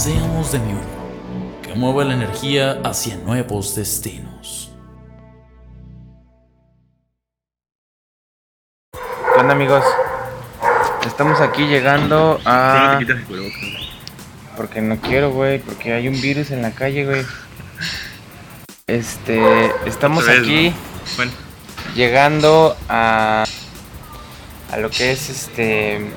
Seamos de mi uno, que mueva la energía hacia nuevos destinos. ¿Qué onda amigos? Estamos aquí llegando a... Porque no quiero, güey, porque hay un virus en la calle, güey. Este, estamos vez, aquí Bueno, llegando a a lo que es este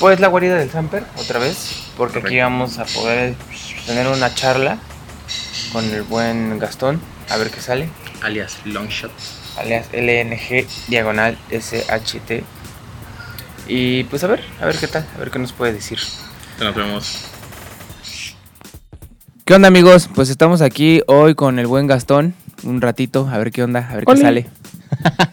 pues la guarida del Samper otra vez, porque aquí vamos a poder tener una charla con el buen Gastón, a ver qué sale, alias Longshot. alias LNG diagonal SHT. Y pues a ver, a ver qué tal, a ver qué nos puede decir. Te nos vemos. ¿Qué onda amigos? Pues estamos aquí hoy con el buen Gastón, un ratito, a ver qué onda, a ver qué sale.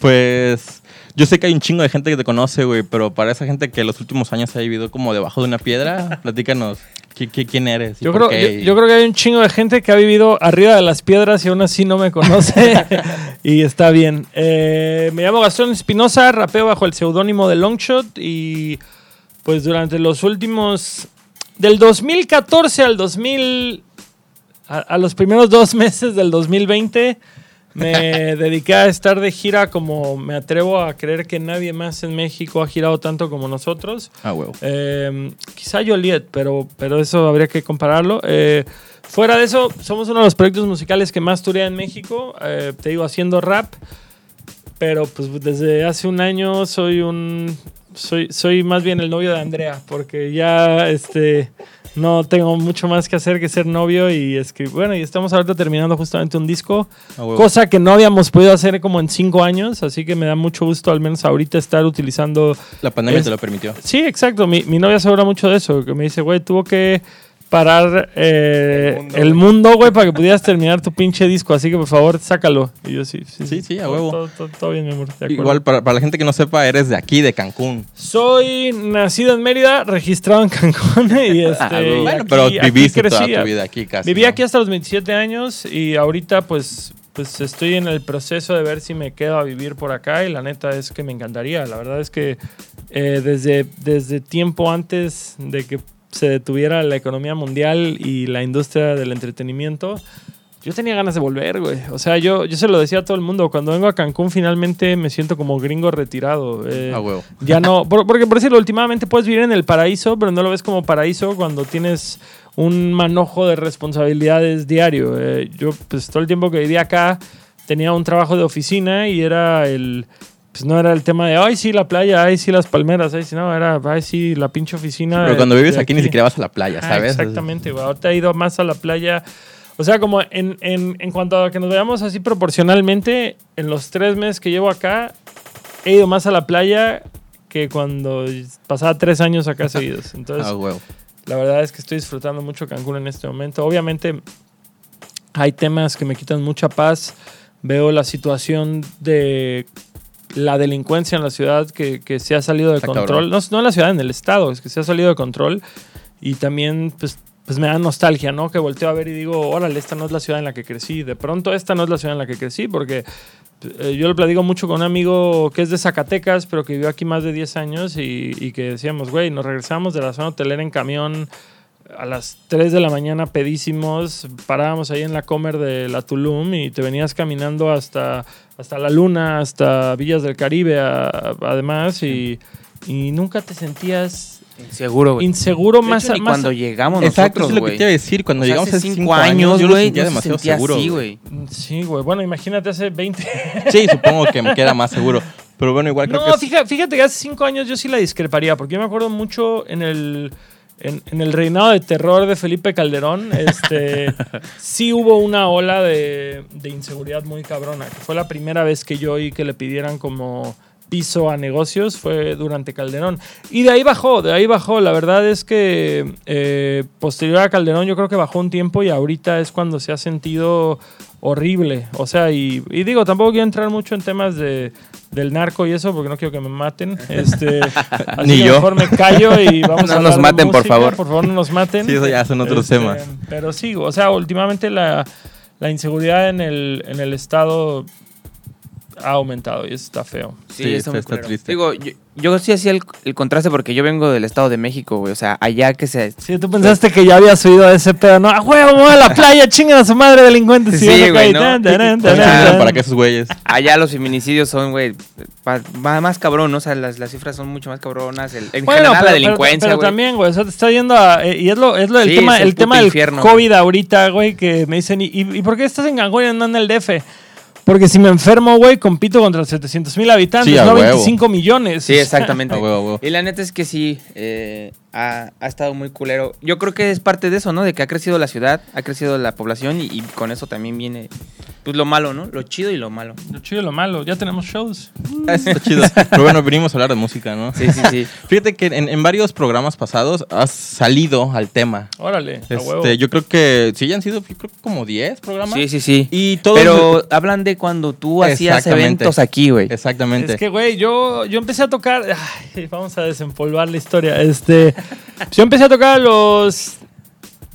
Pues yo sé que hay un chingo de gente que te conoce, güey, pero para esa gente que los últimos años ha vivido como debajo de una piedra, platícanos, ¿qui- qui- quién eres? Yo creo, qué? yo, yo creo que hay un chingo de gente que ha vivido arriba de las piedras y aún así no me conoce. y está bien. Eh, me llamo Gastón Espinosa, rapeo bajo el seudónimo de Longshot y pues durante los últimos... Del 2014 al 2000... A, a los primeros dos meses del 2020 me dediqué a estar de gira como me atrevo a creer que nadie más en México ha girado tanto como nosotros. Ah, huevo. Eh, quizá Joliet, pero, pero eso habría que compararlo. Eh, fuera de eso, somos uno de los proyectos musicales que más turea en México. eh, te digo, haciendo rap. Pero pues desde hace un año soy un. Soy, soy más bien el novio de Andrea, porque ya este. No tengo mucho más que hacer que ser novio y escribir. Bueno, y estamos ahorita terminando justamente un disco. Cosa que no habíamos podido hacer como en cinco años, así que me da mucho gusto al menos ahorita estar utilizando La pandemia es- te lo permitió. Sí, exacto. Mi, mi novia se habla mucho de eso, que me dice, güey, tuvo que parar eh, el mundo, güey, para que pudieras terminar tu pinche disco, así que por favor, sácalo. Y yo sí, sí, Sí, sí, a todo- huevo. Todo, todo- todo bien, mi amor. Igual, para, para la gente que no sepa, eres de aquí, de Cancún. Soy nacido en Mérida, registrado en Cancún y este... Ah, y bueno, aquí- pero aquí viviste toda crecí. tu vida aquí casi. Viví ¿no? aquí hasta los 27 años y ahorita pues, pues estoy en el proceso de ver si me quedo a vivir por acá y la neta es que me encantaría. La verdad es que eh, desde, desde tiempo antes de que se detuviera la economía mundial y la industria del entretenimiento, yo tenía ganas de volver, güey. O sea, yo, yo se lo decía a todo el mundo. Cuando vengo a Cancún finalmente me siento como gringo retirado. Eh, Ah, huevo. ya no, por- porque por decirlo, últimamente puedes vivir en el paraíso, pero no lo ves como paraíso cuando tienes un manojo de responsabilidades diario. Eh, yo, pues todo el tiempo que vivía acá, tenía un trabajo de oficina y era el. Pues no era el tema de, ay, sí, la playa, ay, sí, las palmeras, ay, sí, no, era, ay, sí, la pinche oficina. Pero cuando vives aquí, ni siquiera vas a la playa, Ah, ¿sabes? exactamente, güey. Ahorita he ido más a la playa. O sea, como en, en, en cuanto a que nos veamos así proporcionalmente, en los tres meses que llevo acá, he ido más a la playa que cuando pasaba tres años acá seguidos. Entonces, Ah, huevo. la verdad es que estoy disfrutando mucho Cancún en este momento. Obviamente, hay temas que me quitan mucha paz. Veo la situación de la delincuencia en la ciudad que, que se ha salido de control. No, no en la ciudad, en el estado, es que se ha salido de control. Y también, pues, pues me da nostalgia, ¿no? Que volteo a ver y digo, órale, esta no es la ciudad en la que crecí. De pronto, esta no es la ciudad en la que crecí, porque eh, yo lo platico mucho con un amigo que es de Zacatecas, pero que vivió aquí más de 10 años y, y que decíamos, güey, nos regresamos de la zona hotelera en camión a las 3 de la mañana pedísimos, parábamos ahí en la comer de la Tulum y te venías caminando hasta, hasta la Luna, hasta Villas del Caribe, a- además, y, y nunca te sentías Inseguro, güey. inseguro más, hecho, ni más cuando llegamos Exacto, eso nosotros, es lo que te iba a decir. Cuando O sea, llegamos hace cinco cinco años, yo lo güey, sentía no se demasiado sentía seguro. así, güey. güey. Sí, güey. Bueno, imagínate hace 20. Sí, supongo que me queda más seguro. Pero bueno, igual creo No, que es- fíjate, fíjate que hace cinco años yo sí la discreparía, porque yo me acuerdo mucho en el, en, en el reinado de terror de Felipe Calderón, este, sí hubo una ola de, de inseguridad muy cabrona, que fue la primera vez que yo oí que le pidieran como piso a negocios fue durante Calderón. Y de ahí bajó, de ahí bajó. La verdad es que eh, posterior a Calderón yo creo que bajó un tiempo y ahorita es cuando se ha sentido horrible. O sea, y, y digo, tampoco quiero entrar mucho en temas de, del narco y eso porque no quiero que me maten. Este, así Ni que yo. Mejor me callo y vamos No a nos hablar de maten, por favor. Por favor, no nos maten. Sí, eso ya son otros Este, temas. Pero sí, o sea, últimamente la, la inseguridad en el, en el estado ha aumentado y eso está feo. Sí, está muy está culero. triste. Digo, yo, yo sí hacía el, el contraste porque yo vengo del Estado de México, güey. O sea, allá que se... Sí, tú pensaste que ya había subido ese pedo, ¿no? ¡A huevo, vamos a la playa! ¡Chingan a su madre, delincuentes! Sí, güey, ¿no? para que esos güeyes. Allá los feminicidios son, güey, más cabrón, ¿no? O sea, las, las cifras son mucho más cabronas. El, en Bueno, general, pero, la pero- delincuencia, pero güey. también, güey, o sea, te está yendo a... eh, y es lo, es lo del Sí, tema, es el el tema del infierno, COVID ahorita, güey, que me dicen, ¿y, y por qué estás en Cancún y no en el DF? Porque si me enfermo, güey, compito contra 700 mil habitantes, Sí, no huevo. 25 millones. Sí, exactamente. A huevo, a huevo. Y la neta es que sí, eh, ha, ha estado muy culero. Yo creo que es parte de eso, ¿no? De que ha crecido la ciudad, ha crecido la población y, y con eso también viene, pues, lo malo, ¿no? Lo chido y lo malo. Lo chido y lo malo, ya tenemos shows. Ah, eso está chido. Pero bueno, venimos a hablar de música, ¿no? Sí, sí, sí. Fíjate que en, en varios programas pasados has salido al tema. Órale, a huevo. Este, yo creo que sí, ya han sido yo creo, que como 10 programas. Sí, sí, sí. Y todos. Pero hablan de cuando tú hacías eventos aquí, güey. Exactamente. Es que, güey, yo, yo empecé a tocar. ay, vamos a desempolvar la historia. Este, yo empecé a tocar a los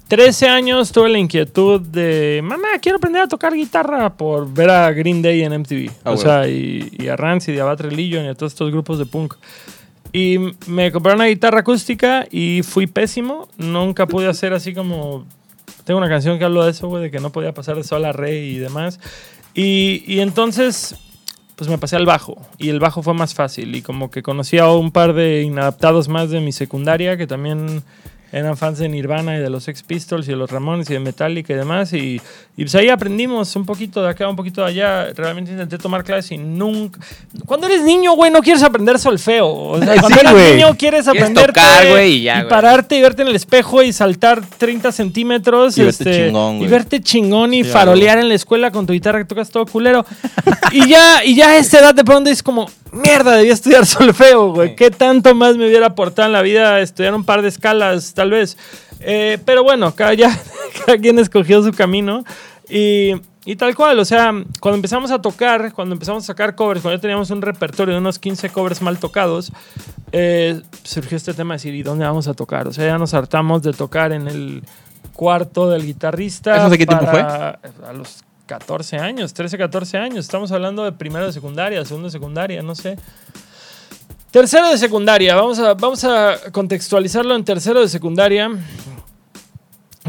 13 años. Tuve la inquietud de, mamá, quiero aprender a tocar guitarra por ver a Green Day en MTV. Ah, o huevo. sea, y, y a Rancid, y a Bad Religion, y a todos estos grupos de punk. Y me compré una guitarra acústica y fui pésimo. Nunca pude hacer así como. Tengo una canción que hablo de eso, güey, de que no podía pasar de sol a re y demás. Y, y entonces, pues me pasé al bajo. Y el bajo fue más fácil. Y como que conocí a un par de inadaptados más de mi secundaria que también eran fans de Nirvana y de los Sex Pistols y de los Ramones y de Metallica y demás. Y, y pues ahí aprendimos un poquito de acá, un poquito de allá. Realmente intenté tomar clases y nunca. Cuando eres niño, güey, no quieres aprender solfeo. O sea, Sí, cuando eres güey. niño quieres aprender tocar, güey, y ya, güey. pararte y verte en el espejo y saltar 30 centímetros. Y verte este, chingón, y güey. verte chingón y Sí, farolear en la escuela con tu guitarra que tocas todo culero. y ya, y ya a esa edad de pronto es como, mierda, debía estudiar solfeo, güey. ¿Qué tanto más me hubiera aportado en la vida estudiar un par de escalas, tal vez? Eh, pero bueno, cada, ya, cada quien escogió su camino. Y, y tal cual, o sea, cuando empezamos a tocar, cuando empezamos a sacar covers, cuando ya teníamos un repertorio de unos 15 covers mal tocados, eh, surgió este tema de decir, ¿y dónde vamos a tocar? O sea, ya nos hartamos de tocar en el cuarto del guitarrista. ¿Eso hace qué tiempo para- A los 14 años, 13, 14 años. Estamos hablando de primero de secundaria, segundo de secundaria, no sé. Tercero de secundaria, vamos a, vamos a contextualizarlo en tercero de secundaria.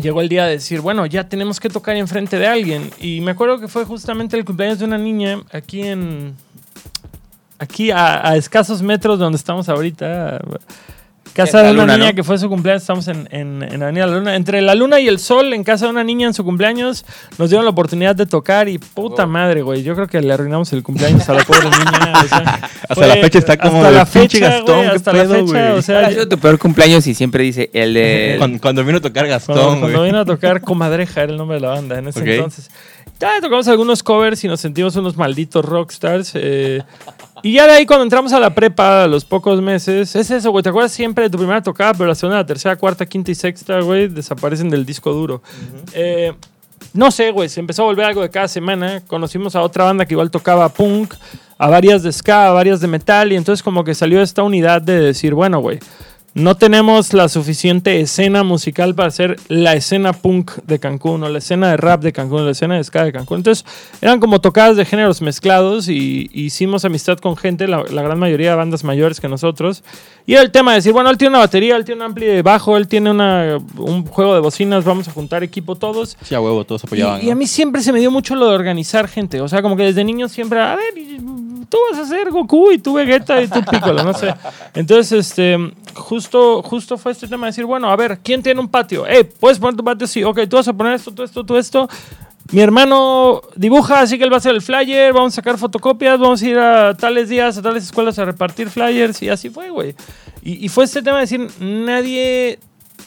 Llegó el día de decir, bueno, ya tenemos que tocar enfrente de alguien. Y me acuerdo que fue justamente el cumpleaños de una niña aquí en. Aquí a, a escasos metros de donde estamos ahorita. Casa En la de una luna, niña ¿no? que fue su cumpleaños, estamos en, en, en Avenida La Luna. Entre la luna y el sol, en casa de una niña en su cumpleaños, nos dieron la oportunidad de tocar y puta madre, güey. Yo creo que le arruinamos el cumpleaños a la pobre niña. o sea, Hasta la fecha está como hasta la pinche fecha, Gastón, güey, hasta la pedo, fecha, güey. o sea, ¿Cuál ha sido tu peor cumpleaños? Y siempre dice el de... Cuando, cuando vino a tocar Cuando, Gastón, cuando güey. vino a tocar Comadreja era el nombre de la banda en ese Ok. entonces. Ya tocamos algunos covers y nos sentimos unos malditos rockstars. eh, y ya de ahí cuando entramos a la prepa a los pocos meses, es eso, güey. ¿Te acuerdas siempre de tu primera tocada, pero la segunda, la tercera, cuarta, quinta y sexta, güey, desaparecen del disco duro? Eh, no sé, güey, se empezó a volver algo de cada semana. Conocimos a otra banda que igual tocaba punk, a varias de ska, a varias de metal, y entonces como que salió esta unidad de decir, bueno, güey, no tenemos la suficiente escena musical para hacer la escena punk de Cancún o la escena de rap de Cancún o la escena de ska de Cancún. Entonces eran como tocadas de géneros mezclados y, y hicimos amistad con gente, la, la gran mayoría de bandas mayores que nosotros. Y era el tema de decir, bueno, él tiene una batería, él tiene un ampli de bajo, él tiene una, un juego de bocinas, vamos a juntar equipo todos. Sí, a huevo, todos apoyaban. Y, y a ¿no? mí siempre se me dio mucho lo de organizar gente. O sea, como que desde niño siempre, a ver, tú vas a ser Goku y tú Vegeta y tú Piccolo, no sé. Entonces, este, justo, justo fue este tema de decir, bueno, a ver, ¿quién tiene un patio? Eh, ¿puedes poner tu patio? Sí, ok, tú vas a poner esto, tú esto, tú esto. Mi hermano dibuja, así que él va a hacer el flyer, vamos a sacar fotocopias, vamos a ir a tales días, a tales escuelas a repartir flyers y así fue, güey. Y, y fue este tema de decir, nadie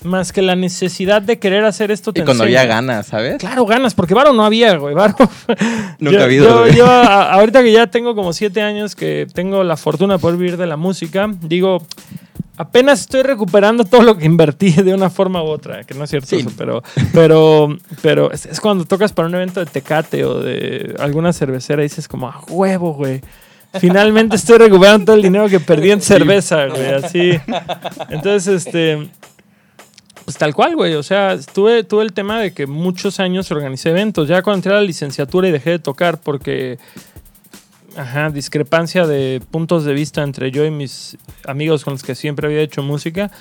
más que la necesidad de querer hacer esto. Y cuando enseña. había ganas, ¿sabes? Claro, ganas, porque varo no había, güey. Varo. Nunca ha habido, Yo, yo a- ahorita que ya tengo como siete años que tengo la fortuna de poder vivir de la música, digo, apenas estoy recuperando todo lo que invertí de una forma u otra, que no es cierto Sí. eso, pero, pero, pero es, es cuando tocas para un evento de Tecate o de alguna cervecera y dices como, a huevo, güey. Finalmente estoy recuperando todo el dinero que perdí en cerveza, güey, así. Entonces, este, pues tal cual, güey. O sea, tuve, tuve el tema de que muchos años organicé eventos. Ya cuando entré a la licenciatura y dejé de tocar porque, ajá, discrepancia de puntos de vista entre yo y mis amigos con los que siempre había hecho música.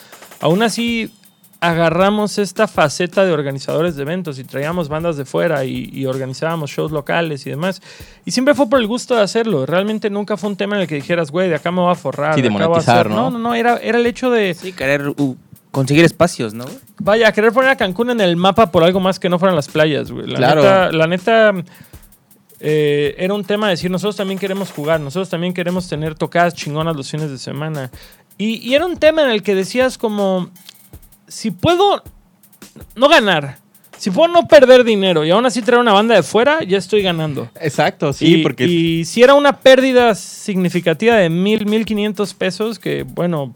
Aún así, agarramos esta faceta de organizadores de eventos y traíamos bandas de fuera y, y organizábamos shows locales y demás. Y siempre fue por el gusto de hacerlo. Realmente nunca fue un tema en el que dijeras, güey, de acá me voy a forrar. Sí, de acá voy a monetizar, hacer". ¿no? No, no, no. Era, era el hecho de, Sí, querer uh, conseguir espacios, ¿no? Vaya, querer poner a Cancún en el mapa por algo más que no fueran las playas, güey. La Claro. neta, la neta eh, era un tema de decir, nosotros también queremos jugar, nosotros también queremos tener tocadas chingonas los fines de semana. Y, y era un tema en el que decías como, si puedo no ganar, si puedo no perder dinero y aún así traer una banda de fuera, ya estoy ganando. Exacto, sí, y, porque y si era una pérdida significativa de mil, mil quinientos pesos, que bueno,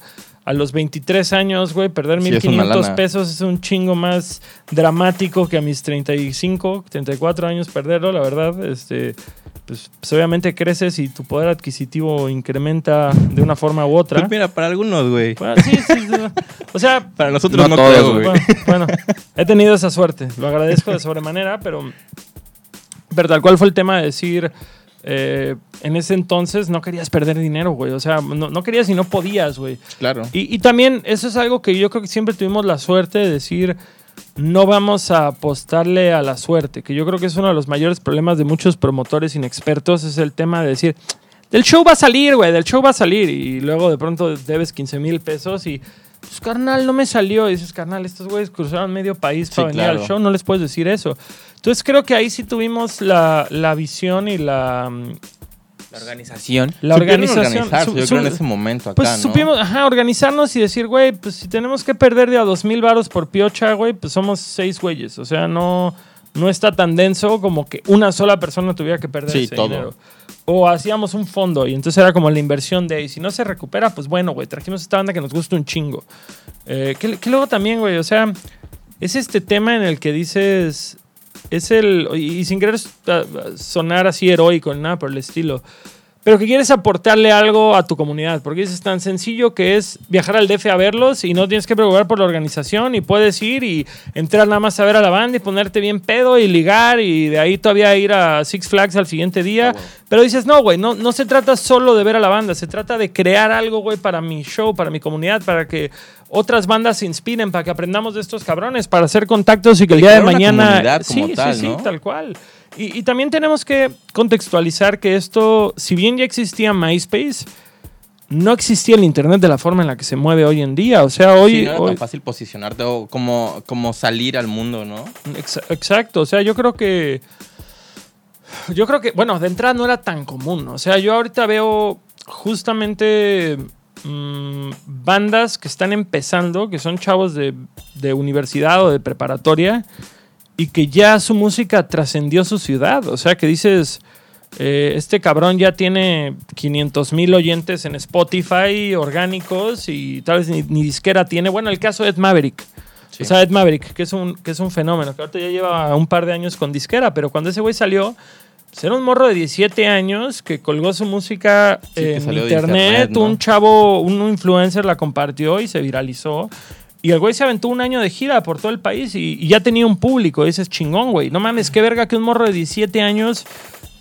a los 23 años, güey, perder Sí, mil es una quinientos lana. pesos es un chingo más dramático que a mis 35, 34 años perderlo, la verdad. Este, pues, pues, obviamente creces y tu poder adquisitivo incrementa de una forma u otra. Pues mira, para algunos, güey. Bueno, sí, sí, sí. O sea, Para nosotros No no, todos, creo, güey. güey. bueno, bueno, he tenido esa suerte. Lo agradezco de sobremanera, pero, pero tal cual fue el tema de decir, eh, en ese entonces no querías perder dinero, güey. O sea, no, no querías y no podías, güey. Claro. Y, y también eso es algo que yo creo que siempre tuvimos la suerte de decir, no vamos a apostarle a la suerte, que yo creo que es uno de los mayores problemas de muchos promotores inexpertos, es el tema de decir, del show va a salir, güey, del show va a salir, y luego de pronto debes 15 mil pesos y, pues carnal, no me salió, y dices, carnal, estos güeyes cruzaron medio país Sí, para venir claro. al show, no les puedes decir eso. Entonces creo que ahí sí tuvimos la, la visión y la, mm, La organización. la organización. su- yo su- creo en ese momento acá, pues ¿no? supimos, ajá, organizarnos y decir, güey, pues si tenemos que perder de a dos mil varos por piocha, güey, pues somos seis güeyes. O sea, no, no está tan denso como que una sola persona tuviera que perder Sí, ese todo. dinero. O hacíamos un fondo y entonces era como la inversión de, y si no se recupera, pues bueno, güey, trajimos esta banda que nos gusta un chingo. Eh, que, que luego también, güey, o sea, es este tema en el que dices, es el, y, sin querer uh, sonar así heroico nada por el estilo, pero que quieres aportarle algo a tu comunidad, porque es tan sencillo que es viajar al DF a verlos y no tienes que preocupar por la organización y puedes ir y entrar nada más a ver a la banda y ponerte bien pedo y ligar y de ahí todavía ir a Six Flags al siguiente día. Pero dices, no, güey, no, no se trata solo de ver a la banda, se trata de crear algo, güey, para mi show, para mi comunidad, para que otras bandas se inspiren, para que aprendamos de estos cabrones, para hacer contactos y que el día de mañana... como sí, tal, sí, sí, ¿no? tal cual. Y, y también tenemos que contextualizar que esto, si bien ya existía MySpace, no existía el Internet de la forma en la que se mueve hoy en día. O sea, hoy... sí, no era hoy- tan fácil posicionarte o como, como salir al mundo, ¿no? Exa- Exacto, o sea, yo creo que. Yo creo que, bueno, de entrada no era tan común. O sea, yo ahorita veo justamente mm, bandas que están empezando, que son chavos de, de universidad o de preparatoria, y que ya su música trascendió su ciudad. O sea, que dices, eh, este cabrón ya tiene 500 mil oyentes en Spotify orgánicos y tal vez ni, ni disquera tiene. Bueno, el caso de Ed Maverick. Sí. O sea, Ed Maverick, que es, un, que es un fenómeno, que ahorita ya lleva un par de años con disquera, pero cuando ese güey salió, pues era un morro de 17 años que colgó su música Sí, en internet, internet, ¿no? un chavo, un influencer la compartió y se viralizó. Y el güey se aventó un año de gira por todo el país y, y ya tenía un público. Ese es chingón, güey. No mames, qué verga que un morro de 17 años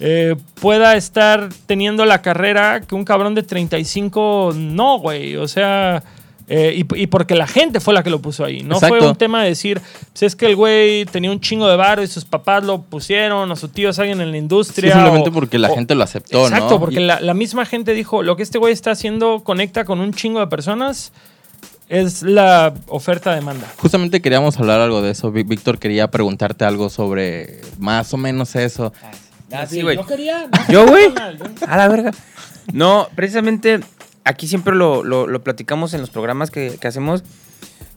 eh, pueda estar teniendo la carrera que un cabrón de 35 no, güey. O sea, eh, y, y porque la gente fue la que lo puso ahí. No fue un tema de decir, pues es que el güey tenía un chingo de varo y sus papás lo pusieron, o su tío es alguien en la Sí, industria. simplemente o- porque la o- gente lo aceptó, Exacto, ¿no? porque Y- la, la misma gente dijo, lo que este güey está haciendo conecta con un chingo de personas, es la oferta-demanda. Justamente queríamos hablar algo de eso. Ví- Víctor quería preguntarte algo sobre más o menos eso. Ah, sí, güey. Yo quería... ¿Yo, güey? A la verga. No, precisamente aquí siempre lo, lo- lo platicamos en los programas que, que hacemos.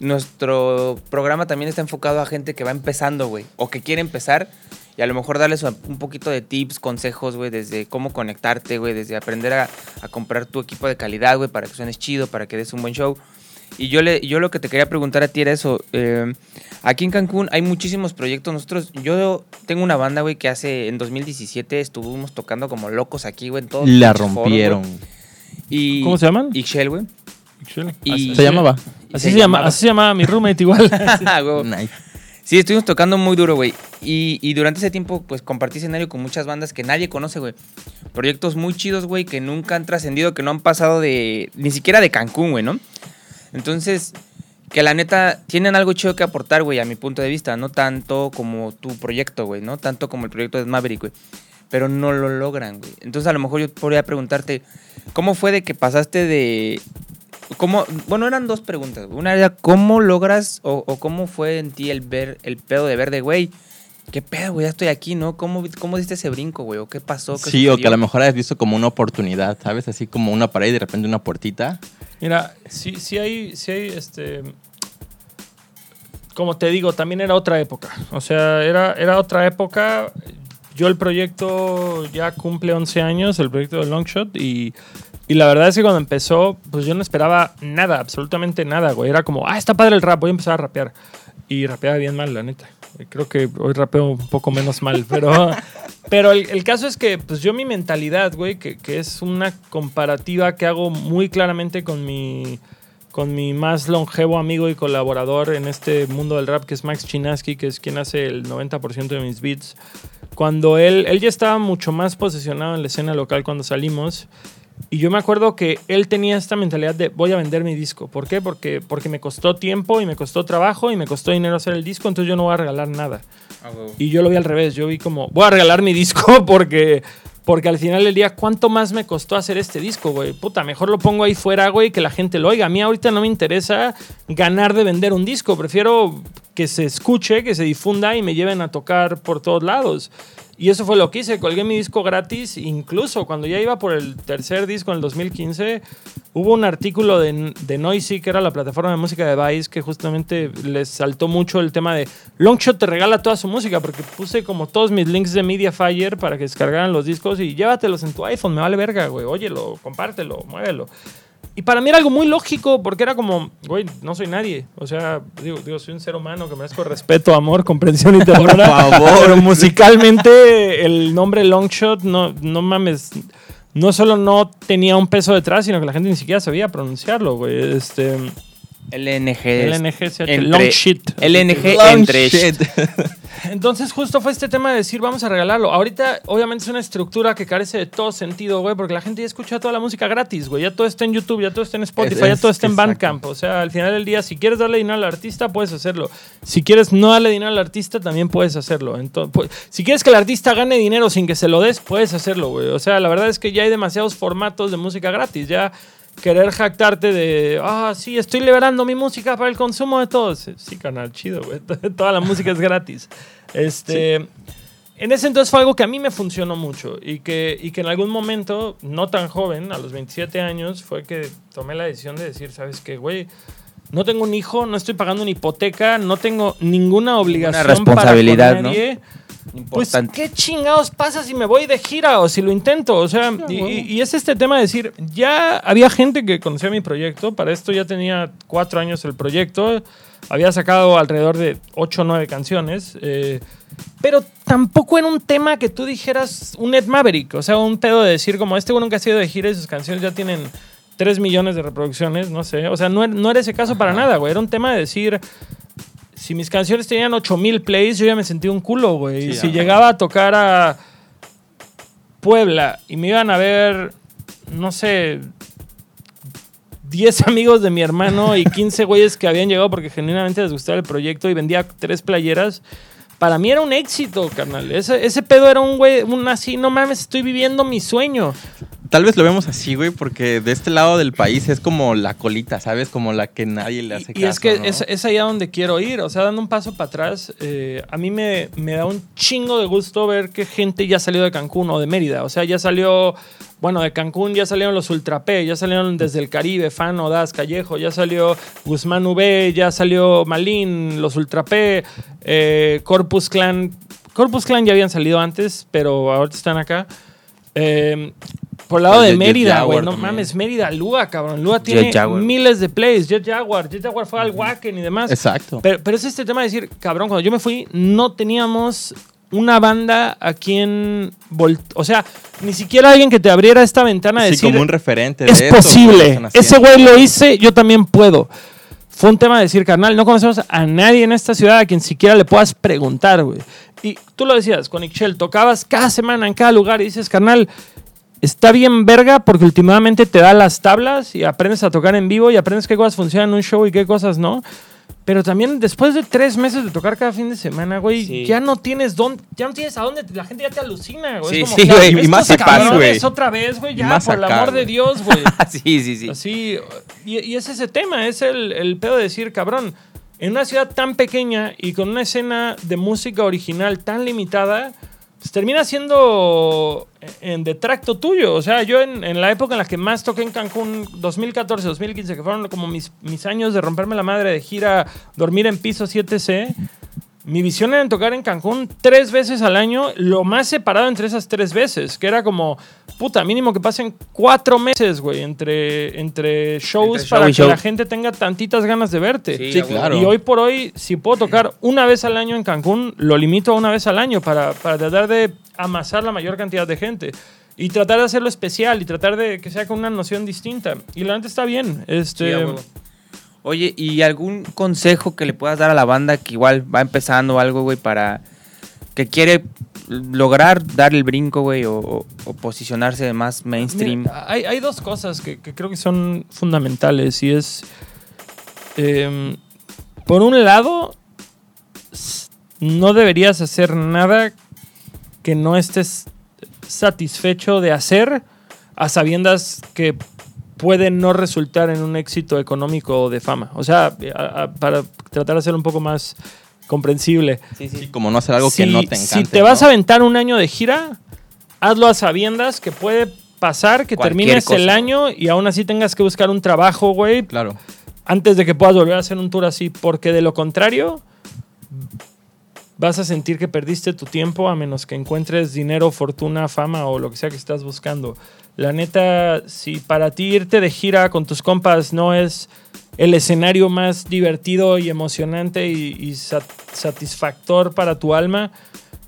nuestro programa también está enfocado a gente que va empezando, güey, o que quiere empezar y a lo mejor darles un poquito de tips, consejos, güey, desde cómo conectarte, güey, desde aprender a, a comprar tu equipo de calidad, güey, para que suenes chido, para que des un buen show. Y yo, le, yo lo que te quería preguntar a ti era eso. eh, aquí en Cancún hay muchísimos proyectos. Nosotros, yo tengo una banda, güey, que hace, en 2017 estuvimos tocando como locos aquí, güey, en todos los La foros, rompieron. Y, ¿Cómo se llaman? Ixchel, güey. Y- Se llamaba. Así se, llama, así se llamaba mi roommate igual. Ah, güey. Nice. Sí, estuvimos tocando muy duro, güey. Y, y durante ese tiempo, pues compartí escenario con muchas bandas que nadie conoce, güey. Proyectos muy chidos, güey, que nunca han trascendido, que no han pasado de. ni siquiera de Cancún, güey, ¿no? Entonces, que la neta tienen algo chido que aportar, güey, a mi punto de vista. No tanto como tu proyecto, güey, ¿no? Tanto como el proyecto de Maverick, güey. Pero no lo logran, güey. Entonces, a lo mejor yo podría preguntarte, ¿cómo fue de que pasaste de. ¿Cómo? Bueno, eran dos preguntas. Una era, ¿cómo logras o, o cómo fue en ti el ver el pedo de ver de, güey? ¿Qué pedo, güey? Ya estoy aquí, ¿no? ¿Cómo, cómo diste ese brinco, güey? ¿O qué pasó? ¿Qué Sí, o que a lo mejor has visto como una oportunidad, ¿sabes? Así como una pared y de repente una puertita. Mira, sí, sí hay, sí hay, este... Como te digo, también era otra época. O sea, era, era otra época. Yo el proyecto ya cumple 11 años, el proyecto de Longshot, y, y la verdad es que cuando empezó, pues yo no esperaba nada, absolutamente nada, güey. Era como, ah, está padre el rap, voy a empezar a rapear. Y rapeaba bien mal, la neta. Creo que hoy rapeo un poco menos mal, pero, pero el, el caso es que, pues yo mi mentalidad, güey, que, que es una comparativa que hago muy claramente con mi, con mi más longevo amigo y colaborador en este mundo del rap, que es Max Chinaski, que es quien hace el 90% de mis beats. Cuando él, él ya estaba mucho más posicionado en la escena local cuando salimos. Y yo me acuerdo que él tenía esta mentalidad de voy a vender mi disco. ¿Por qué? Porque, porque me costó tiempo y me costó trabajo y me costó dinero hacer el disco, entonces yo no voy a regalar nada. Ah. Y yo lo vi al revés, yo vi como, voy a regalar mi disco porque, porque al final del día, ¿cuánto más me costó hacer este disco, güey? Puta, mejor lo pongo ahí fuera, güey, que la gente lo oiga. A mí ahorita no me interesa ganar de vender un disco, prefiero que se escuche, que se difunda y me lleven a tocar por todos lados. Y eso fue lo que hice, colgué mi disco gratis, incluso cuando ya iba por el tercer disco en el 2015, hubo un artículo de, de Noisy, que era la plataforma de música de Vice, que justamente les saltó mucho el tema de Longshot te regala toda su música, porque puse como todos mis links de Mediafire para que descargaran los discos y llévatelos en tu iPhone, me vale verga, güey, óyelo, compártelo, muévelo. Y para mí era algo muy lógico, porque era como, güey, no soy nadie. O sea, digo, digo soy un ser humano que merezco respeto, amor, comprensión y ternura. Por favor. Pero musicalmente, el nombre Longshot, no, no mames, no solo no tenía un peso detrás, sino que la gente ni siquiera sabía pronunciarlo, güey. Este, LNG. LNG, entre- long shit. LNG Long entre. shit. Entonces justo fue este tema de decir, vamos a regalarlo. Ahorita, obviamente, es una estructura que carece de todo sentido, güey, porque la gente ya escucha toda la música gratis, güey. Ya todo está en YouTube, ya todo está en Spotify, Es- ya todo está en. Bandcamp. O sea, al final del día, si quieres darle dinero al artista, puedes hacerlo. Si quieres no darle dinero al artista, también puedes hacerlo. Entonces, pues, si quieres que el artista gane dinero sin que se lo des, puedes hacerlo, güey. O sea, la verdad es que ya hay demasiados formatos de música gratis. Ya querer jactarte de, ah, sí, estoy liberando mi música para el consumo de todos. Sí, canal, chido, güey. Toda la música es gratis. Este, En ese entonces fue algo que a mí me funcionó mucho y que, y que en algún momento, no tan joven, a los 27 años, fue que tomé la decisión de decir, ¿sabes qué, güey? No tengo un hijo, no estoy pagando una hipoteca, no tengo ninguna obligación responsabilidad, para con ¿no? Pues, Importante. ¿qué chingados pasa si me voy de gira o si lo intento? O sea, y, es este tema de decir, ya había gente que conocía mi proyecto, para esto ya tenía cuatro años el proyecto, había sacado alrededor de ocho o nueve canciones, eh, pero tampoco era un tema que tú dijeras un Ed Maverick, o sea, un pedo de decir como este güey nunca ha sido de gira y sus canciones ya tienen 3 millones de reproducciones, no sé, o sea, no, era- no era ese caso para nada, güey, era un tema de decir si mis canciones tenían 8000 plays, yo ya me sentía un culo, güey. Sí, si llegaba a tocar a Puebla y me iban a ver, no sé, 10 amigos de mi hermano y 15 güeyes que habían llegado porque genuinamente les gustaba el proyecto y vendía tres playeras. Para mí era un éxito, carnal. Ese, ese pedo era un güey, un así, no mames, estoy viviendo mi sueño. Tal vez lo vemos así, güey, porque de este lado del país es como la colita, ¿sabes? Como la que nadie le hace Y, caso. y es que ¿no? es, es allá donde quiero ir. O sea, dando un paso para atrás, eh, a mí me, me da un chingo de gusto ver que gente ya salió de Cancún o de Mérida. O sea, ya salió, bueno, de Cancún ya salieron los Ultra P, ya salieron desde el Caribe, Fano, Das, Callejo, ya salió Guzmán V, ya salió Malín, los Ultra P, eh, Corpus Clan. Corpus Clan ya habían salido antes, pero ahorita están acá. Eh, por el lado Pues de Jet Mérida, güey, no también. mames, Mérida, Lua, cabrón. Lua tiene miles de plays. Jet Jaguar, Jet Jaguar fue al Wacken y demás. Exacto. Pero, pero es este tema de decir, cabrón, cuando yo me fui, no teníamos una banda a quien. O sea, ni siquiera alguien que te abriera esta ventana de sí, decir. como un referente de es esto, posible. Ese haciendo". güey lo hice, yo también puedo. Fue un tema de decir, carnal, no conocemos a nadie en esta ciudad a quien siquiera le puedas preguntar, güey. Y tú lo decías, con Ixchel, tocabas cada semana en cada lugar y dices, carnal, está bien verga porque últimamente te da las tablas y aprendes a tocar en vivo y aprendes qué cosas funcionan en un show y qué cosas no. Pero también después de tres meses de tocar cada fin de semana, güey, Sí. ya no tienes dónde, ya no tienes a dónde, la gente ya te alucina, güey. Sí, es como, sí, "Ya, güey, y estos más acá, güey. otra vez, güey, Y ya, por el amor de. Dios, güey. sí, sí, sí. Así, y, y es ese tema, es el, el pedo de decir, cabrón, en una ciudad tan pequeña y con una escena de música original tan limitada, pues termina siendo en detracto tuyo. O sea, yo en, en la época en la que más toqué en Cancún, 2014, 2015, que fueron como mis, mis años de romperme la madre de gira, dormir en piso 7C, mi visión era tocar en Cancún tres veces al año, lo más separado entre esas tres veces, que era como, puta, mínimo que pasen cuatro meses, güey, entre, entre shows Entre para que show. la gente tenga tantitas ganas de verte. Sí, Sí, claro. Y hoy por hoy, si puedo tocar una vez al año en Cancún, lo limito a una vez al año para, para tratar de amasar la mayor cantidad de gente. Y tratar de hacerlo especial y tratar de que sea con una noción distinta. Y la gente está bien. Sí, Este, a huevo. Oye, ¿y algún consejo que le puedas dar a la banda que igual va empezando algo, güey, para que quiere lograr dar el brinco, güey, o, o- posicionarse más mainstream? Hay, hay dos cosas que, creo que son fundamentales y es, em, por un lado, no deberías hacer nada que no estés satisfecho de hacer a sabiendas que puede no resultar en un éxito económico o de fama. O sea, a- a- para tratar de ser un poco más comprensible. Sí, Sí, como no hacer algo que no te encante. Si te vas a aventar un año de gira, hazlo a sabiendas que puede pasar que Cualquier termines el año y aún así tengas que buscar un trabajo, güey, Claro. antes de que puedas volver a hacer un tour así, porque de lo contrario vas a sentir que perdiste tu tiempo a menos que encuentres dinero, fortuna, fama o lo que sea que estás buscando. La neta, si para ti irte de gira con tus compas no es el escenario más divertido y emocionante y, y sat- satisfactor para tu alma,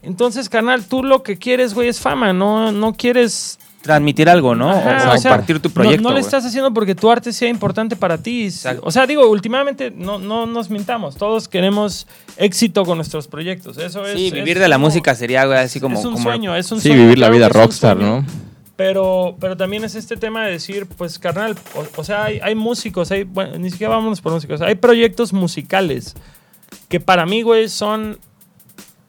entonces, canal, tú lo que quieres, güey, es fama, no, no quieres Transmitir algo, ¿no? Ajá, o, o sea, compartir tu no- proyecto. No, lo güey. estás haciendo porque tu arte sea importante para ti. Exacto. O sea, digo, últimamente no, no nos mintamos. Todos queremos éxito con nuestros proyectos. Eso es. Sí, es vivir de la como- música sería, güey, así como... es un como- sueño, es un Sí, sueño, vivir la vida rockstar. ¿no? Pero, pero también es este tema de decir, pues, carnal, o, sea, hay, hay músicos, hay, bueno, ni siquiera vámonos por músicos, hay proyectos musicales que para mí, güey, son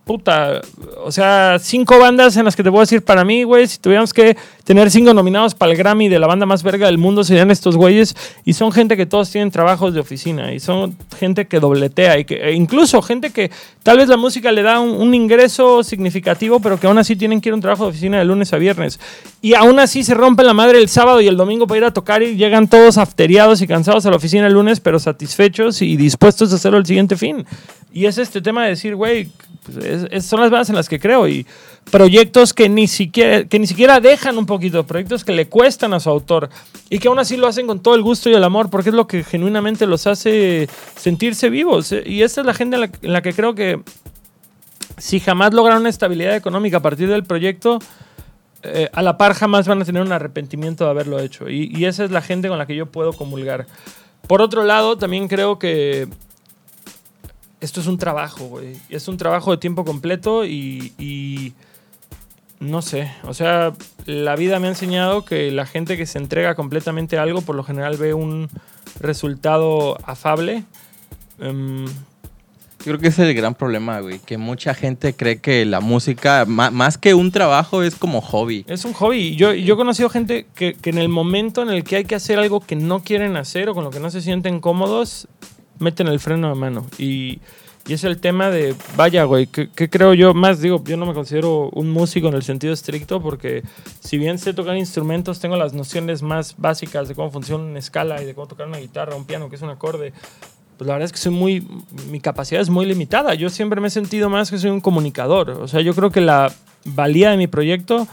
puta, o sea, cinco bandas en las que te puedo decir para mí, güey, si tuviéramos que tener cinco nominados para el Grammy de la banda más verga del mundo serían estos güeyes y son gente que todos tienen trabajos de oficina y son gente que dobletea y que e incluso gente que tal vez la música le da un, ingreso significativo, pero que aún así tienen que ir a un trabajo de oficina de lunes a viernes y aún así se rompen la madre el sábado y el domingo para ir a tocar y llegan todos afteriados y cansados a la oficina el lunes, pero satisfechos y dispuestos a hacerlo el siguiente fin. Y es este tema de decir, güey, pues, es- son las bases en las que creo y proyectos que ni siquiera que ni siquiera dejan un poquito, proyectos que le cuestan a su autor y que aún así lo hacen con todo el gusto y el amor porque es lo que genuinamente los hace sentirse vivos. Y esta es la gente en la, que creo que si jamás logran una estabilidad económica a partir del proyecto eh, a la par jamás van a tener un arrepentimiento de haberlo hecho. Y esa es la gente con la que yo puedo comulgar. Por otro lado también creo que esto es un trabajo, güey. Es un trabajo de tiempo completo y, y no sé. O sea, la vida me ha enseñado que la gente que se entrega completamente a algo, por lo general ve un resultado afable. Em, Creo que ese es el gran problema, güey. Que mucha gente cree que la música, más que un trabajo, es como hobby. Es un hobby. Yo, yo he conocido gente que, que en el momento en el que hay que hacer algo que no quieren hacer o con lo que no se sienten cómodos, meten el freno de mano. Y, y es el tema de, vaya, güey, ¿qué, qué creo yo? Más digo, yo no me considero un músico en el sentido estricto porque si bien sé tocar instrumentos, tengo las nociones más básicas de cómo funciona una escala y de cómo tocar una guitarra, un piano, que es un acorde. Pues la verdad es que soy muy, mi capacidad es muy limitada. Yo siempre me he sentido más que soy un comunicador. O sea, yo creo que la valía de mi proyecto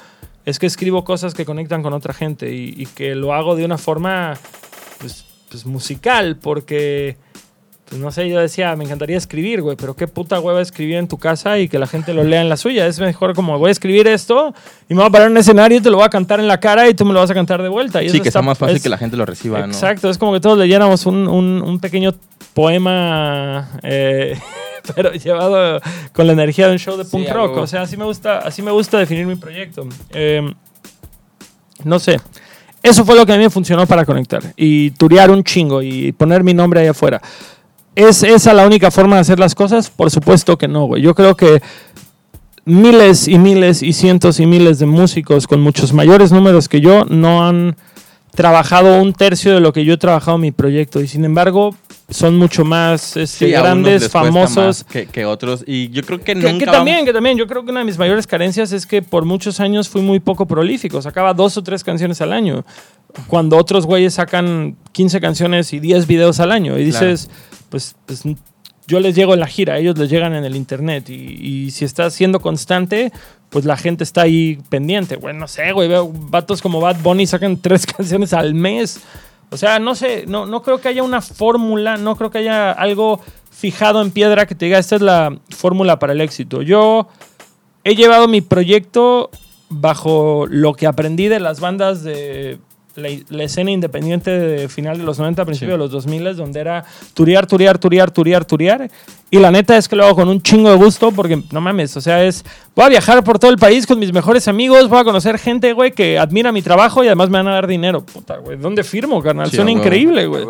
es que escribo cosas que conectan con otra gente y, y que lo hago de una forma pues, pues, musical, porque, pues no sé, yo decía, me encantaría escribir, güey, pero qué puta hueva escribir en tu casa y que la gente lo lea en la suya. Es mejor como voy a escribir esto y me voy a parar en un escenario y te lo voy a cantar en la cara y tú me lo vas a cantar de vuelta. Y Sí, eso que está- sea más fácil es- que la gente lo reciba, ¿no? Exacto, es como que todos leyéramos un, un- un pequeño poema, eh, pero llevado con la energía de un show de punk rock. O sea, así me gusta, así me gusta definir mi proyecto. Eh, no sé. Eso fue lo que a mí me funcionó para conectar y turear un chingo y poner mi nombre ahí afuera. ¿Es esa la única forma de hacer las cosas? Por supuesto que no, güey. Yo creo que miles y miles y cientos y miles de músicos con muchos mayores números que yo no han trabajado un tercio de lo que yo he trabajado en mi proyecto y sin embargo son mucho más este, Sí, grandes, famosos. más Que, que otros. Y yo creo que, Que, nunca. que vamos- también, que también, yo creo que una de mis mayores carencias es que por muchos años fui muy poco prolífico. Sacaba dos o tres canciones al año. Cuando otros güeyes sacan 15 canciones y 10 videos al año. Y dices, pues, pues yo les llego en la gira, ellos les llegan en el internet. Y, y si estás siendo constante, pues la gente está ahí pendiente. Güey, no sé, güey, veo vatos como Bad Bunny sacan tres canciones al mes. O sea, no sé, no, no creo que haya una fórmula, no creo que haya algo fijado en piedra que te diga, esta es la fórmula para el éxito. Yo he llevado mi proyecto bajo lo que aprendí de las bandas de la, la escena independiente de final de los 90, principio Sí. de los 2000, donde era turear, turear, turear, turear, turear. Y la neta es que lo hago con un chingo de gusto porque, no mames, o sea, es, voy a viajar por todo el país con mis mejores amigos, voy a conocer gente, güey, que admira mi trabajo y además me van a dar dinero. Puta, güey, ¿dónde firmo, carnal? Sí, Suena huevo. increíble, güey.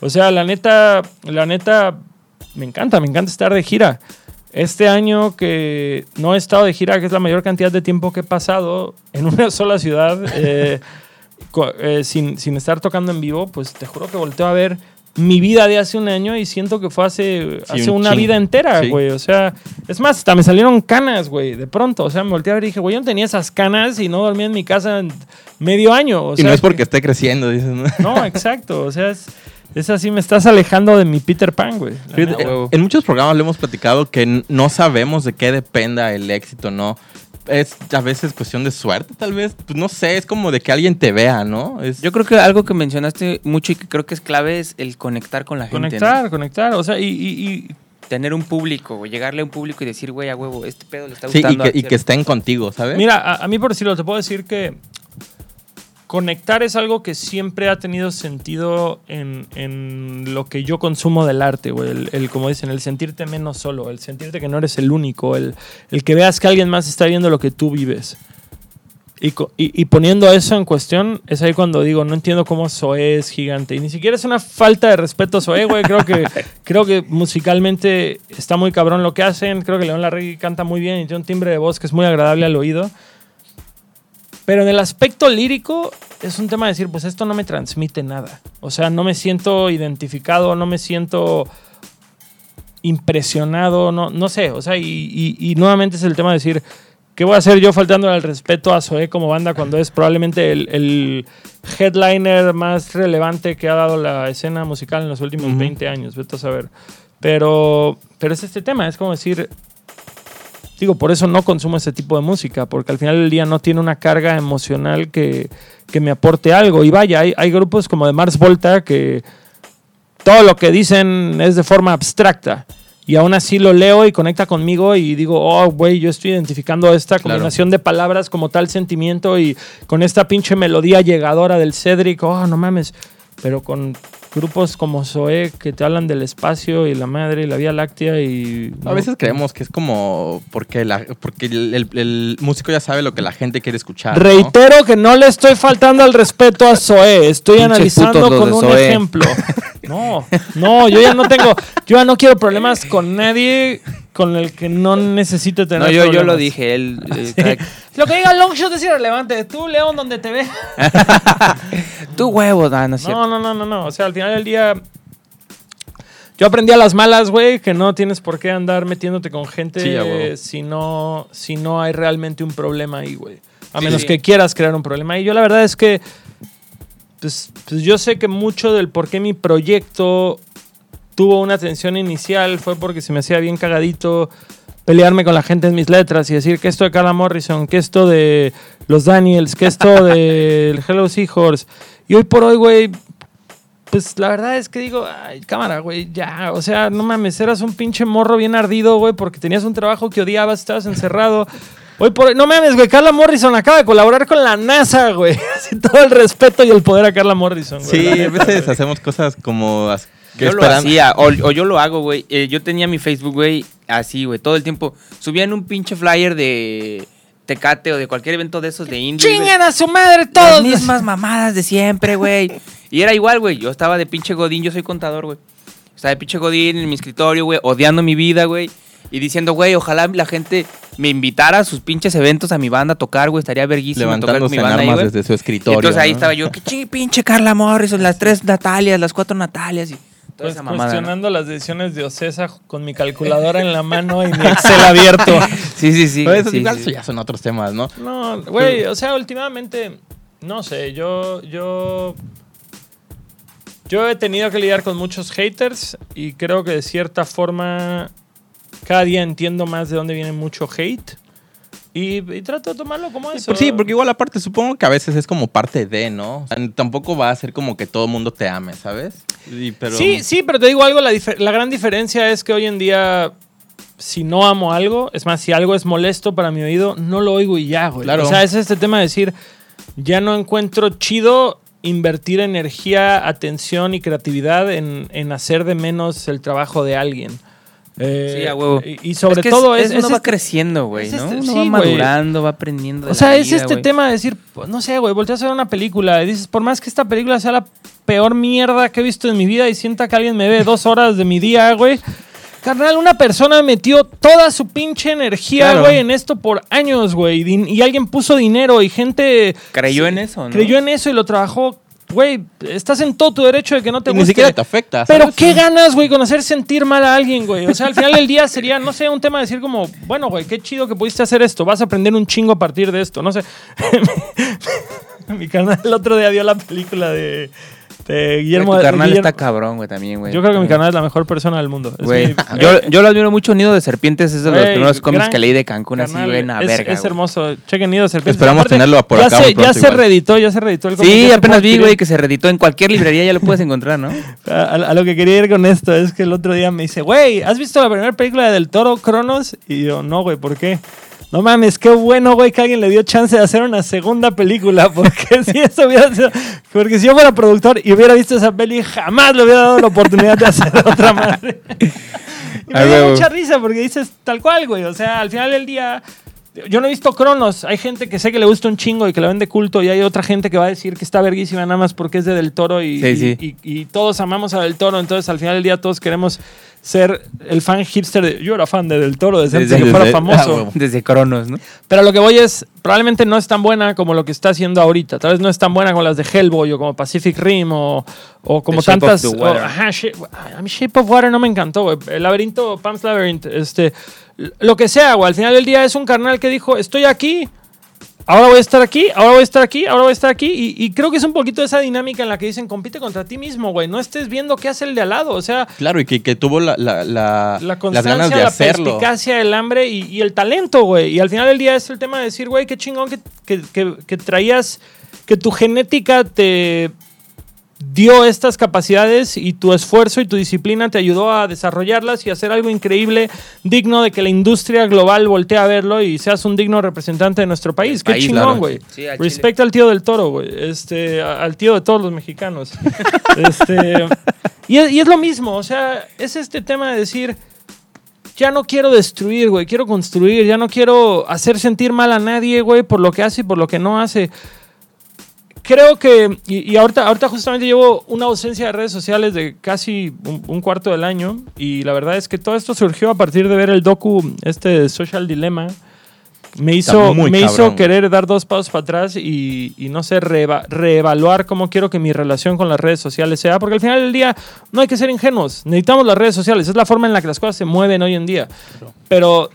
O sea, la neta, la neta, me encanta, me encanta estar de gira. Este año que no he estado de gira, que es la mayor cantidad de tiempo que he pasado en una sola ciudad, eh, eh, sin, sin estar tocando en vivo, pues te juro que volteo a ver mi vida de hace un año y siento que fue hace, Sí, hace un una vida entera, Sí. güey. O sea, es más, hasta me salieron canas, güey, de pronto. O sea, me volteé a ver y dije, güey, yo no tenía esas canas y no dormía en mi casa en medio año. O y no es que- porque esté creciendo, dices. ¿no? no, exacto. O sea, es, es así, me estás alejando de mi Peter Pan, güey. Fíjate, huevo. en muchos programas le hemos platicado que no sabemos de qué dependa el éxito, ¿no? Es a veces cuestión de suerte, tal vez. Pues no sé, es como de que alguien te vea, ¿no? Es, Yo creo que algo que mencionaste mucho y que creo que es clave es el conectar con la gente. ¿no? Conectar, conectar. O sea, y, y- y Tener un público, llegarle a un público y decir, güey, a huevo, este pedo le está sí, y gustando. que, y que estén contigo, ¿sabes? Mira, a, a mí por decirlo, te puedo decir que conectar es algo que siempre ha tenido sentido en, en lo que yo consumo del arte, güey. El, el, como dicen, el sentirte menos solo, el sentirte que no eres el único, el, el que veas que alguien más está viendo lo que tú vives. Y poniendo eso en cuestión, es ahí cuando digo, no entiendo cómo Zoé es gigante. Y ni siquiera es una falta de respeto a Zoé, güey. Creo que, creo que musicalmente está muy cabrón lo que hacen. Creo que León Larregui canta muy bien y tiene un timbre de voz que es muy agradable al oído. Pero en el aspecto lírico es un tema de decir, pues esto no me transmite nada. O sea, no me siento identificado, no me siento impresionado, no, no sé. O sea, y, y- y nuevamente es el tema de decir, ¿qué voy a hacer yo faltando al respeto a Zoé como banda cuando es probablemente el, el headliner más relevante que ha dado la escena musical en los últimos Ujú. 20 años? Vete a saber. Pero, pero es este tema, es como decir, Digo, por eso no consumo ese tipo de música, porque al final del día no tiene una carga emocional que, que me aporte algo. Y vaya, hay, hay grupos como de Mars Volta que todo lo que dicen es de forma abstracta. Y aún así lo leo y conecta conmigo y digo, oh, güey, yo estoy identificando esta Claro. combinación de palabras como tal sentimiento y con esta pinche melodía llegadora del Cedric, oh, no mames. Pero con grupos como Zoé que te hablan del espacio y la madre y la Vía Láctea y... A veces creemos que es como porque, la, porque el, el- el músico ya sabe lo que la gente quiere escuchar. ¿no? Reitero que no le estoy faltando al respeto a Zoé. Estoy Pinches analizando con un ejemplo. No, no, yo ya no tengo, yo ya no quiero problemas con nadie con el que no necesite tener No, yo, yo lo dije. Él, eh, cada- Lo que diga Longshot es irrelevante. Tú, León, donde te ve. Tu huevo, no, no. No, no, no, no, no. O sea, al final del día. Yo aprendí a las malas, güey, que no tienes por qué andar metiéndote con gente Sí, si, no, si no hay realmente un problema ahí, güey. A Sí, menos sí. que quieras crear un problema. Y yo la verdad es que. Pues, pues yo sé que mucho del por qué mi proyecto tuvo una atención inicial fue porque se me hacía bien cagadito pelearme con la gente en mis letras y decir que esto de Carla Morrison, que esto de los Daniels, que esto de Hello Seahorse. Y hoy por hoy, güey, pues la verdad es que digo, ay, cámara, güey, ya, o sea, no mames, eras un pinche morro bien ardido, güey, porque tenías un trabajo que odiabas, estabas encerrado. Hoy por hoy, no mames, güey, Carla Morrison acaba de colaborar con la NASA, güey. Así todo el respeto y el poder a Carla Morrison, güey. Sí, a veces hacemos cosas como... Yo lo hacía, o, o yo lo hago, güey. Eh, yo tenía mi Facebook, güey, así, güey, todo el tiempo. Subían un pinche flyer de Tecate o de cualquier evento de esos de indie. ¡Chingan a su madre Las todos! mismas mamadas de siempre, güey. Y era igual, güey. Yo estaba de pinche godín, yo soy contador, güey. Estaba de pinche godín en mi escritorio, güey, odiando mi vida, güey. Y diciendo, güey, ojalá la gente me invitara a sus pinches eventos a mi banda a tocar, güey. Estaría verguísimo tocar con levantándose mi en banda armas desde su Y escritorio. entonces ahí estaba yo, que chingue pinche Carla Morrison, las tres Natalias, las cuatro Natalias y toda Pues esa mamada. ¿no? cuestionando las decisiones de Ocesa con mi calculadora en la mano y mi Excel abierto. Sí, sí, sí. Pero eso sí, igual sí. eso ya son otros temas, ¿no? No, güey, o sea, últimamente, no sé, yo, yo, yo he tenido que lidiar con muchos haters y creo que de cierta forma cada día entiendo más de dónde viene mucho hate y, y trato de tomarlo como eso. Pues sí, porque igual aparte supongo que a veces es como parte de, ¿no? O sea, tampoco va a ser como que todo el mundo te ame, ¿sabes? Y, pero... Sí, sí, pero te digo algo, la, la gran diferencia es que hoy en día, si no amo algo, es más, si algo es molesto para mi oído, no lo oigo y ya, güey. Claro. O sea, es este tema de decir, ya no encuentro chido invertir energía, atención y creatividad en, en hacer de menos el trabajo de alguien. Eh, Sí, a huevo. Y, y sobre Es que todo es, es, uno es va este- creciendo, güey, ¿no? este- uno sí, va madurando, va aprendiendo de O sea, la es vida, este tema de decir, no sé, güey, volteas a ver una película y dices, por más que esta película sea la peor mierda que he visto en mi vida y sienta que alguien me ve dos horas de mi día, güey. Carnal, una persona metió toda su pinche energía, Claro. güey, en esto por años, güey. Y, alguien puso dinero y gente Creyó en eso, ¿no? creyó en eso y lo trabajó. Güey, estás en todo tu derecho de que no te Y guste. ni siquiera te afecta. Pero qué ganas, güey, con hacer sentir mal a alguien, güey. O sea, al final del día sería, no sé, un tema de decir como, bueno, güey, qué chido que pudiste hacer esto. Vas a aprender un chingo a partir de esto. No sé. Mi carnal el otro día vio la película de, de Guillermo. Güey, tu carnal Guillermo- está cabrón, güey, también, güey. Yo creo que mi carnal es la mejor persona del mundo. Güey, mi- yo, yo lo admiro mucho. Nido de Serpientes es de los primeros cómics que leí de Cancún, así, güey, es, verga. es güey. hermoso. Chequen Nido de Serpientes. Esperamos Aparte, tenerlo por ya acá Se, ya se igual. reeditó, ya se reeditó el cómic, ya Sí, apenas vi, güey, que se reeditó en cualquier librería, ya lo puedes encontrar, ¿no? A, a- a lo que quería ir con esto es que el otro día me dice, güey, ¿has visto la primera película de Del Toro, Cronos? Y yo, no, güey, ¿por qué? No mames, qué bueno, güey, que alguien le dio chance de hacer una segunda película. Porque si eso hubiera sido. Porque si yo fuera productor y hubiera visto esa peli, jamás le hubiera dado la oportunidad de hacer otra madre. Y me dio mucha risa porque dices tal cual, güey. O sea, al final del día. Yo no he visto Cronos. Hay gente que sé que le gusta un chingo y que la vende culto. Y hay otra gente que va a decir que está verguísima nada más porque es de Del Toro. Y, Sí, sí. y- y todos amamos a Del Toro. Entonces, al final del día, todos queremos ser el fan hipster de. Yo era fan de Del Toro desde, antes de Desde- que fuera desde- famoso. ah. Desde Cronos, ¿no? Pero lo que voy es, probablemente no es tan buena como lo que está haciendo ahorita. Tal vez no es tan buena como las de Hellboy o como Pacific Rim o, o como The Shape tantas. of the o- Water. ajá, Shape- a mí Shape of Water no me encantó, güey. El laberinto, Pam's Labyrinth, este, lo que sea, güey. Al final del día es un carnal que dijo, estoy aquí. Ahora voy a estar aquí, ahora voy a estar aquí, ahora voy a estar aquí. Y, y creo que es un poquito esa dinámica en la que dicen, compite contra ti mismo, güey. No estés viendo qué hace el de al lado. O sea, Claro, y que, que tuvo la, la, la- la las constancia, ganas de la hacerlo. perspicacia, el hambre y, y el talento, güey. Y al final del día es el tema de decir, güey, qué chingón que- que- que traías, que tu genética te dio estas capacidades y tu esfuerzo y tu disciplina te ayudó a desarrollarlas y hacer algo increíble, digno de que la industria global voltee a verlo y seas un digno representante de nuestro país. Qué país, chingón, claro. güey. Sí, al Respecta al tío del toro, güey. Este, al tío de todos los mexicanos. este, y, es, y es lo mismo, o sea, es este tema de decir, ya no quiero destruir, güey, quiero construir, ya no quiero hacer sentir mal a nadie, güey, por lo que hace y por lo que no hace. Creo que, y, y ahorita, ahorita justamente llevo una ausencia de redes sociales de casi un, un cuarto del año y la verdad es que todo esto surgió a partir de ver el docu, este Social Dilemma. Me hizo, me cabrón, hizo querer dar dos pasos para atrás y, y no sé, reeva- reevaluar cómo quiero que mi relación con las redes sociales sea, porque al final del día no hay que ser ingenuos, necesitamos las redes sociales, es la forma en la que las cosas se mueven hoy en día. Pero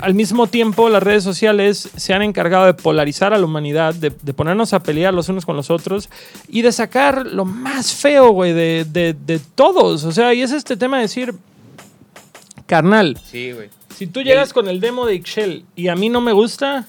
al mismo tiempo las redes sociales se han encargado de polarizar a la humanidad, de, de ponernos a pelear los unos con los otros y de sacar lo más feo, güey, de, de- de todos. O sea, y es este tema de decir, carnal, Sí, güey. si tú llegas con el demo de Ixchel y a mí no me gusta,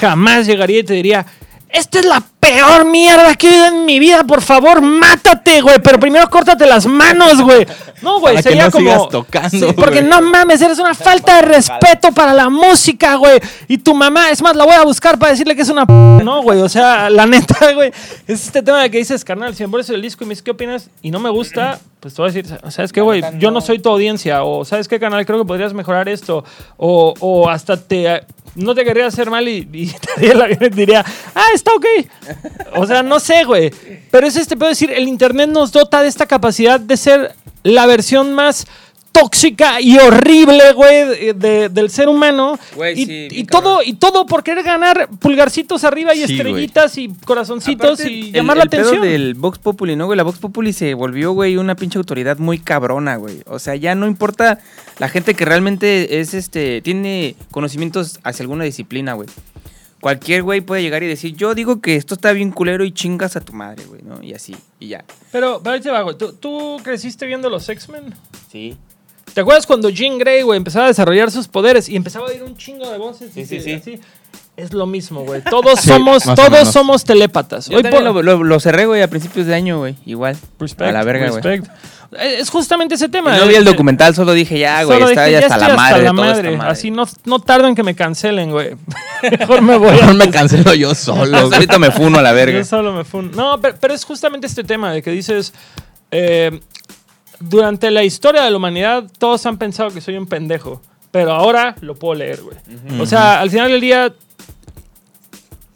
jamás llegaría y te diría, esta es la peor mierda que he oído en mi vida, por favor, mátate, güey, pero primero córtate las manos, güey. No, güey, Para que sería no como... sigas tocando, Sí, porque no mames, eres una falta de respeto para la música, güey. Y tu mamá, es más, la voy a buscar para decirle que es una p no, güey. O sea, la neta, güey, es este tema de que dices, carnal, si me pones el disco y me dices, ¿qué opinas? Y no me gusta, pues te voy a decir, ¿sabes qué, güey? Yo no soy tu audiencia. O, ¿sabes qué, canal? Creo que podrías mejorar esto. O, o hasta te... No te querría hacer mal y, y diría, ah, está ok. O sea, no sé, güey. Pero es este, puedo decir, el Internet nos dota de esta capacidad de ser la versión más tóxica y horrible, güey, de- de- del ser humano. Güey, y, sí, y bien todo, cabrón. y todo por querer ganar pulgarcitos arriba y Sí, estrellitas y corazoncitos Aparte, y el- llamar el la atención. pedo del Vox Populi, ¿no, güey? La Vox Populi se volvió, güey, una pinche autoridad muy cabrona, güey. O sea, ya no importa la gente que realmente es, este, tiene conocimientos hacia alguna disciplina, güey. Cualquier güey puede llegar y decir, yo digo que esto está bien culero y chingas a tu madre, güey, ¿no? Y así, y ya. Pero, pero ahí te va, güey. ¿Tú, tú creciste viendo los X-Men? Sí. ¿Te acuerdas cuando Jean Grey, güey, empezaba a desarrollar sus poderes y empezaba a oír un chingo de voces? y Sí, sí, sí. así? Es lo mismo, güey. Todos Sí, somos, todos somos telépatas. Yo Hoy por- lo, lo- lo cerré, güey, a principios de año, güey. Igual. Respect, a la verga, güey. respect. Es justamente ese tema. No eh, vi el documental, solo dije, ya, güey, dije, ya hasta la madre de la todo madre. madre. Así no, no tardo en que me cancelen, güey. Mejor me voy a... Mejor me cancelo yo solo. Ahorita me funo a la verga. Yo solo me fun- No, pero, pero es justamente este tema de que dices. eh, durante la historia de la humanidad, todos han pensado que soy un pendejo. Pero ahora lo puedo leer, güey. O sea, al final del día.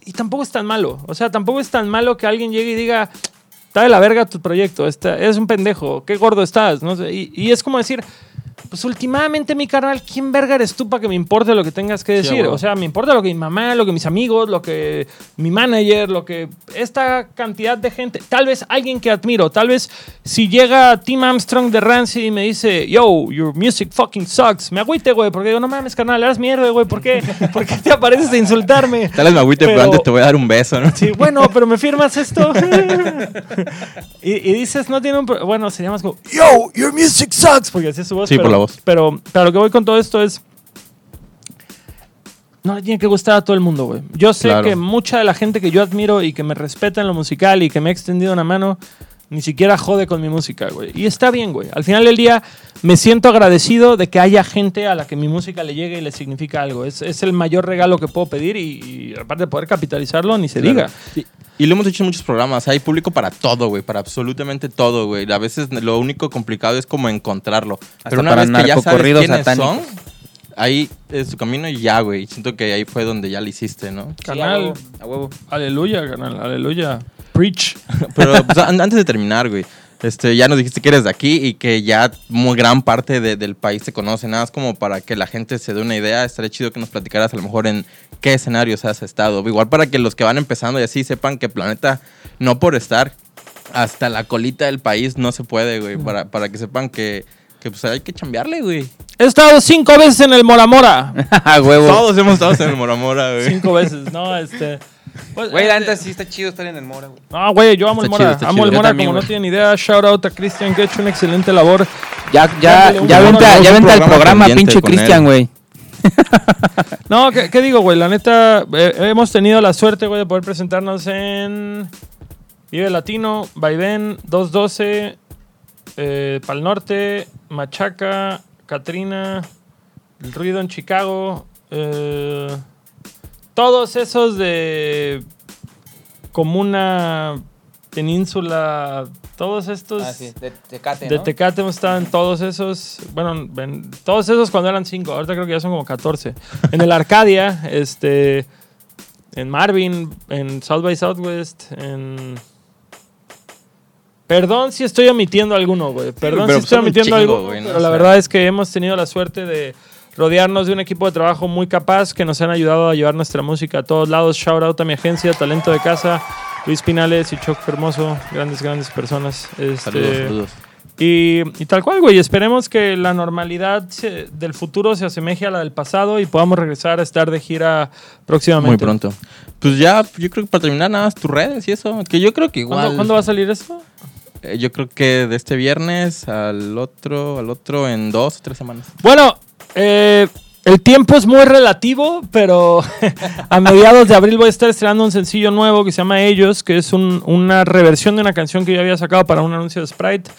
Y tampoco es tan malo. O sea, tampoco es tan malo que alguien llegue y diga. Está de la verga tu proyecto. Está, eres un pendejo. Qué gordo estás. No sé, y, y es como decir. Pues últimamente, mi carnal, ¿quién verga eres tú para que me importe lo que tengas que Sí, decir? o sea, me importa lo que mi mamá, lo que mis amigos, lo que mi manager, lo que esta cantidad de gente, tal vez alguien que admiro, tal vez si llega Tim Armstrong de Rancid y me dice, yo, your music fucking sucks, me agüite, güey, porque digo, no mames, carnal, eres mierda, güey, ¿por qué? ¿Por qué te apareces a insultarme? Tal vez me agüite, pero Pero- antes te voy a dar un beso, ¿no? Sí, bueno, pero me firmas esto. y, y dices, no tiene un. Bueno, sería más como, Yo, your music sucks. Porque así es su voz. Sí, pero, por la voz. Pero, pero lo que voy con todo esto es. No le tiene que gustar a todo el mundo, güey. Yo sé Claro. que mucha de la gente que yo admiro y que me respeta en lo musical y que me ha extendido una mano, ni siquiera jode con mi música, güey. Y está bien, güey. Al final del día, me siento agradecido de que haya gente a la que mi música le llegue y le significa algo. Es, es el mayor regalo que puedo pedir y, y aparte de poder capitalizarlo, ni se diga. Y, y lo hemos hecho en muchos programas. Hay público para todo, güey. Para absolutamente todo, güey. A veces lo único complicado es como encontrarlo. Pero una para vez que ya sabes quiénes satánicos. son, ahí es su camino y ya, güey. Siento que ahí fue donde ya lo hiciste, ¿no? Canal. a huevo. Aleluya, canal, aleluya. Preach. Pero pues, an- antes de terminar, güey. Este, ya nos dijiste que eres de aquí y que ya muy gran parte de- del país te conoce. Nada más como para que la gente se dé una idea. Estaría chido que nos platicaras a lo mejor en qué escenarios has estado. Igual para que los que van empezando y así sepan que Planeta, no por estar hasta la colita del país, no se puede, güey. Para, para que sepan que, que pues hay que chambearle, güey. He estado cinco veces en el Mora Mora. huevo. Todos hemos estado en el Moramora, güey. cinco veces, no, este. Pues, Güey, la eh, neta sí está chido estar en el Mora, güey. No, güey, yo amo el Mora. chido, amo chido. el Mora también, como no tienen idea. Shout out a Cristian que ha hecho una excelente labor. Ya, ya, ya vente, ya vente al programa pinche Cristian, güey. No, ¿qué, qué digo, güey? La neta, eh, hemos tenido la suerte, güey, de poder presentarnos en Vive Latino, Vaivén, 212, eh, Pal Norte, Machaca, Katrina, El Ruido en Chicago. eh, todos esos de Comuna, Península, todos estos... Ah, sí, de Tecate, De ¿no? Tecate en todos esos. Bueno, en todos esos cuando eran cinco. Ahorita creo que ya son como 14. En el Arcadia, este. En Marvin, en South by Southwest, en. Perdón si estoy omitiendo alguno, güey. Perdón pero si estoy omitiendo chingo, algo. güey, ¿no? Pero la verdad es que hemos tenido la suerte de rodearnos de un equipo de trabajo muy capaz que nos han ayudado a llevar nuestra música a todos lados. Shout out a mi agencia, Talento de Casa, Luis Pinales y Choc Hermoso. Grandes, grandes personas. Este, Saludos, saludos. y, y tal cual, güey. Esperemos que la normalidad se- del futuro se asemeje a la del pasado y podamos regresar a estar de gira próximamente. Muy pronto. Pues ya, yo creo que para terminar nada más tus redes y eso. Que yo creo que igual. ¿Cuándo, cuándo va a salir esto? Eh, yo creo que de este viernes al otro, al otro en dos o tres semanas. Bueno, eh, el tiempo es muy relativo, pero a mediados de abril voy a estar estrenando un sencillo nuevo que se llama Ellos, que es un- una reversión de una canción que yo había sacado para un anuncio de Sprite.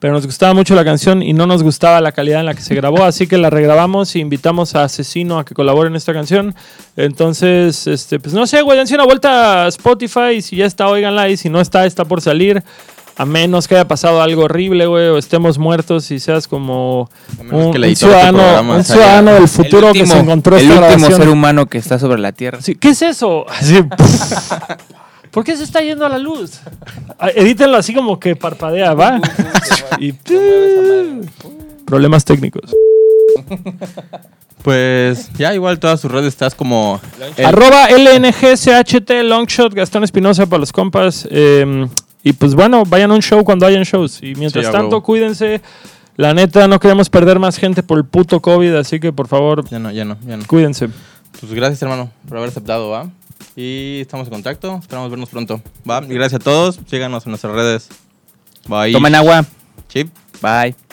Pero nos gustaba mucho la canción y no nos gustaba la calidad en la que se grabó, así que la regrabamos e invitamos a Asesino a que colabore en esta canción. Entonces, este, pues no sé, güey, dense una vuelta a Spotify si ya está, oiganla y si no está, está por salir. A menos que haya pasado algo horrible, güey, o estemos muertos y seas como A menos un, que un ciudadano, un ciudadano del futuro que se encontró el esta último ser humano que está sobre la Tierra. Sí, ¿Qué es eso? Así, ¿Por qué se está yendo a la luz? Ah, Edítenlo así como que parpadea, va. y problemas técnicos. Pues ya, igual todas sus redes estás como. el- Arroba LNGCHT Longshot, Gastón Espinosa para los compas. eh, y pues bueno, vayan a un show cuando hayan shows. Y mientras Sí, tanto, cuídense. La neta, no queremos perder más gente por el puto COVID, así que por favor, Ya no, ya no, ya no. cuídense. Pues gracias, hermano, por haber aceptado, ¿va? Y estamos en contacto. Esperamos vernos pronto, ¿va? Y gracias a todos. Síganos en nuestras redes. Bye. Tomen agua. Chip. Bye.